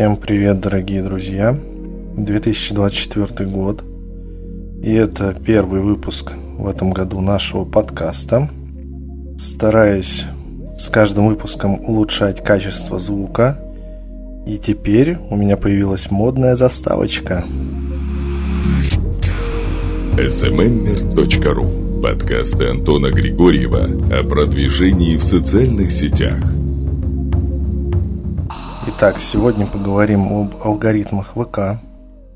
Всем привет, дорогие друзья! 2024 год. И это первый выпуск в этом году нашего подкаста. Стараюсь с каждым выпуском улучшать качество звука. И теперь у меня появилась модная заставочка. smmer.ru Подкасты Антона Григорьева о продвижении в социальных сетях. Итак, сегодня поговорим об алгоритмах ВК.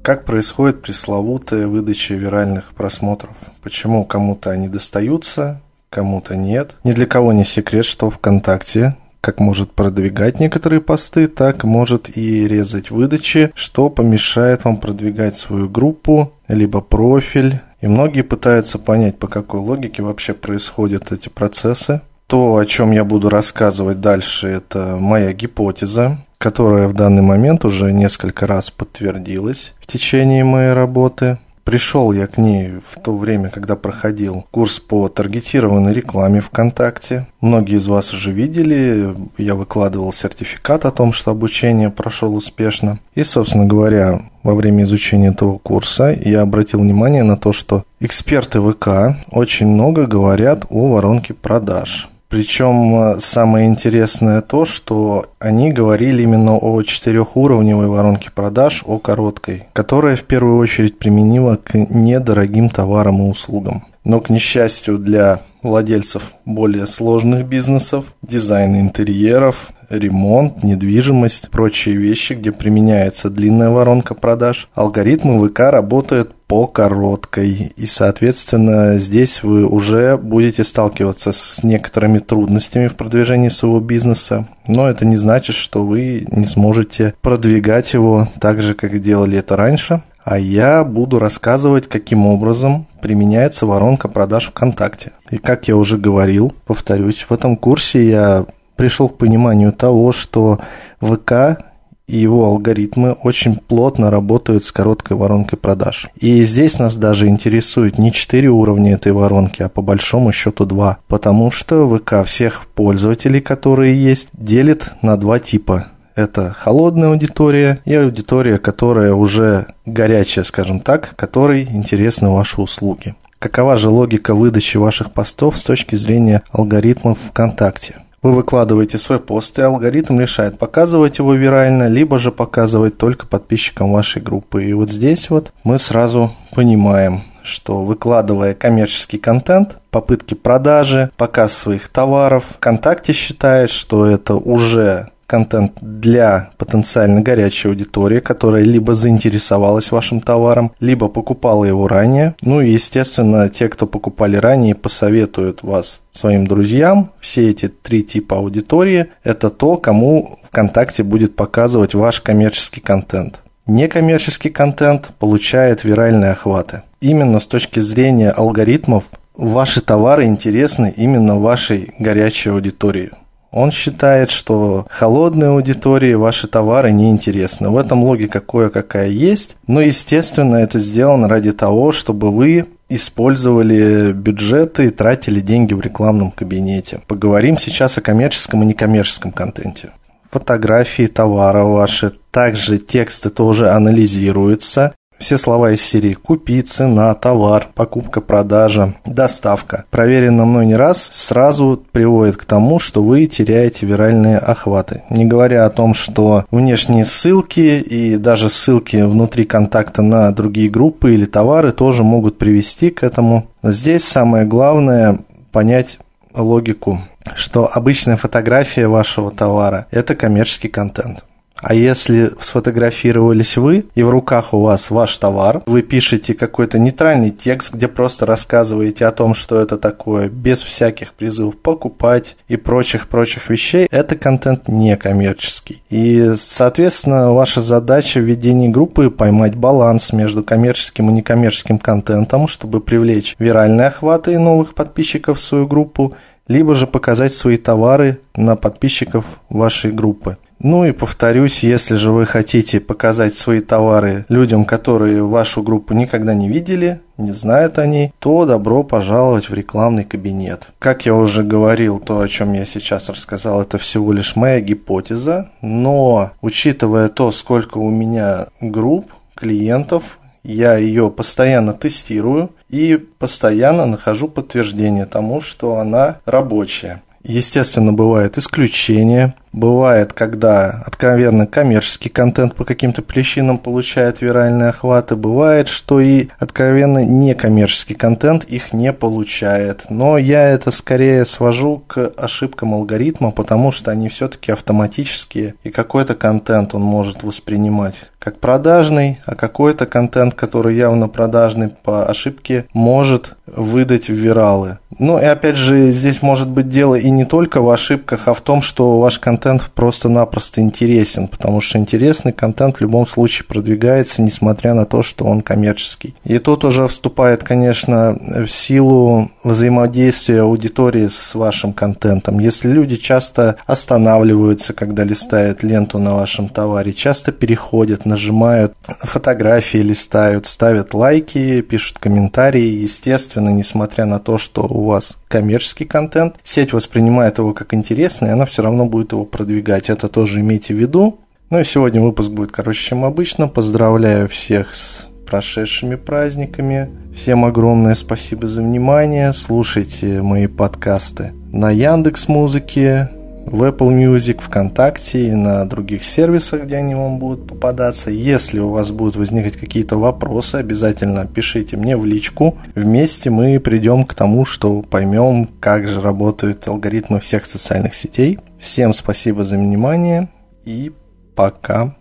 Как происходит пресловутая выдача виральных просмотров? Почему кому-то они достаются, кому-то нет? Ни для кого не секрет, что ВКонтакте как может продвигать некоторые посты, так может и резать выдачи, что помешает вам продвигать свою группу, либо профиль. И многие пытаются понять, по какой логике вообще происходят эти процессы. То, о чем я буду рассказывать дальше, это моя гипотеза которая в данный момент уже несколько раз подтвердилась в течение моей работы. Пришел я к ней в то время, когда проходил курс по таргетированной рекламе ВКонтакте. Многие из вас уже видели, я выкладывал сертификат о том, что обучение прошел успешно. И, собственно говоря, во время изучения этого курса я обратил внимание на то, что эксперты ВК очень много говорят о воронке продаж. Причем э, самое интересное то, что они говорили именно о четырехуровневой воронке продаж, о короткой, которая в первую очередь применима к недорогим товарам и услугам. Но, к несчастью для владельцев более сложных бизнесов, дизайн интерьеров, ремонт, недвижимость, прочие вещи, где применяется длинная воронка продаж, алгоритмы ВК работают по короткой. И, соответственно, здесь вы уже будете сталкиваться с некоторыми трудностями в продвижении своего бизнеса. Но это не значит, что вы не сможете продвигать его так же, как делали это раньше. А я буду рассказывать, каким образом применяется воронка продаж ВКонтакте. И как я уже говорил, повторюсь, в этом курсе я пришел к пониманию того, что ВК и его алгоритмы очень плотно работают с короткой воронкой продаж. И здесь нас даже интересует не 4 уровня этой воронки, а по большому счету 2. Потому что ВК всех пользователей, которые есть, делит на два типа. Это холодная аудитория и аудитория, которая уже горячая, скажем так, которой интересны ваши услуги. Какова же логика выдачи ваших постов с точки зрения алгоритмов ВКонтакте? Вы выкладываете свой пост, и алгоритм решает, показывать его вирально, либо же показывать только подписчикам вашей группы. И вот здесь вот мы сразу понимаем, что выкладывая коммерческий контент, попытки продажи, показ своих товаров, ВКонтакте считает, что это уже контент для потенциально горячей аудитории, которая либо заинтересовалась вашим товаром, либо покупала его ранее. Ну и, естественно, те, кто покупали ранее, посоветуют вас своим друзьям. Все эти три типа аудитории – это то, кому ВКонтакте будет показывать ваш коммерческий контент. Некоммерческий контент получает виральные охваты. Именно с точки зрения алгоритмов ваши товары интересны именно вашей горячей аудитории. Он считает, что холодной аудитории ваши товары неинтересны. В этом логика кое-какая есть, но, естественно, это сделано ради того, чтобы вы использовали бюджеты и тратили деньги в рекламном кабинете. Поговорим сейчас о коммерческом и некоммерческом контенте фотографии товара ваши, также тексты тоже анализируются, все слова из серии «купи», «цена», «товар», «покупка», «продажа», «доставка» проверено мной не раз, сразу приводит к тому, что вы теряете виральные охваты. Не говоря о том, что внешние ссылки и даже ссылки внутри контакта на другие группы или товары тоже могут привести к этому. Здесь самое главное понять логику, что обычная фотография вашего товара – это коммерческий контент. А если сфотографировались вы, и в руках у вас ваш товар, вы пишете какой-то нейтральный текст, где просто рассказываете о том, что это такое, без всяких призывов покупать и прочих-прочих вещей, это контент не коммерческий. И, соответственно, ваша задача в ведении группы поймать баланс между коммерческим и некоммерческим контентом, чтобы привлечь виральные охваты и новых подписчиков в свою группу, либо же показать свои товары на подписчиков вашей группы. Ну и повторюсь, если же вы хотите показать свои товары людям, которые вашу группу никогда не видели, не знают о ней, то добро пожаловать в рекламный кабинет. Как я уже говорил, то, о чем я сейчас рассказал, это всего лишь моя гипотеза, но учитывая то, сколько у меня групп, клиентов, я ее постоянно тестирую и постоянно нахожу подтверждение тому, что она рабочая. Естественно, бывают исключения. Бывает, когда откровенно коммерческий контент по каким-то причинам получает виральные охваты. Бывает, что и откровенно некоммерческий контент их не получает. Но я это скорее свожу к ошибкам алгоритма, потому что они все-таки автоматические. И какой-то контент он может воспринимать как продажный, а какой-то контент, который явно продажный по ошибке, может выдать в виралы. Ну и опять же, здесь может быть дело и не только в ошибках, а в том, что ваш контент просто-напросто интересен, потому что интересный контент в любом случае продвигается, несмотря на то, что он коммерческий. И тут уже вступает, конечно, в силу взаимодействия аудитории с вашим контентом. Если люди часто останавливаются, когда листают ленту на вашем товаре, часто переходят на нажимают фотографии, листают, ставят лайки, пишут комментарии. Естественно, несмотря на то, что у вас коммерческий контент, сеть воспринимает его как интересный, и она все равно будет его продвигать. Это тоже имейте в виду. Ну и сегодня выпуск будет короче, чем обычно. Поздравляю всех с прошедшими праздниками. Всем огромное спасибо за внимание. Слушайте мои подкасты на Яндекс Музыке, в Apple Music, ВКонтакте и на других сервисах, где они вам будут попадаться. Если у вас будут возникать какие-то вопросы, обязательно пишите мне в личку. Вместе мы придем к тому, что поймем, как же работают алгоритмы всех социальных сетей. Всем спасибо за внимание и пока.